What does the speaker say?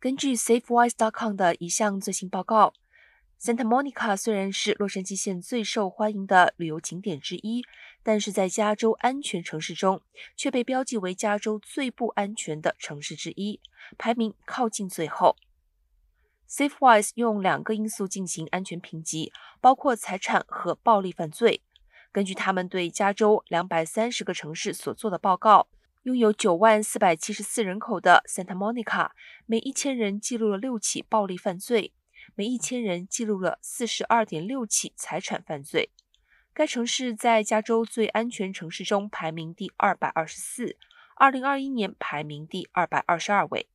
根据 SafeWise.com 的一项最新报告，Santa Monica 虽然是洛杉矶县最受欢迎的旅游景点之一，但是在加州安全城市中却被标记为加州最不安全的城市之一，排名靠近最后。SafeWise 用两个因素进行安全评级，包括财产和暴力犯罪。根据他们对加州两百三十个城市所做的报告。拥有九万四百七十四人口的 Santa Monica，每一千人记录了六起暴力犯罪，每一千人记录了四十二点六起财产犯罪。该城市在加州最安全城市中排名第二百二十四，二零二一年排名第二百二十二位。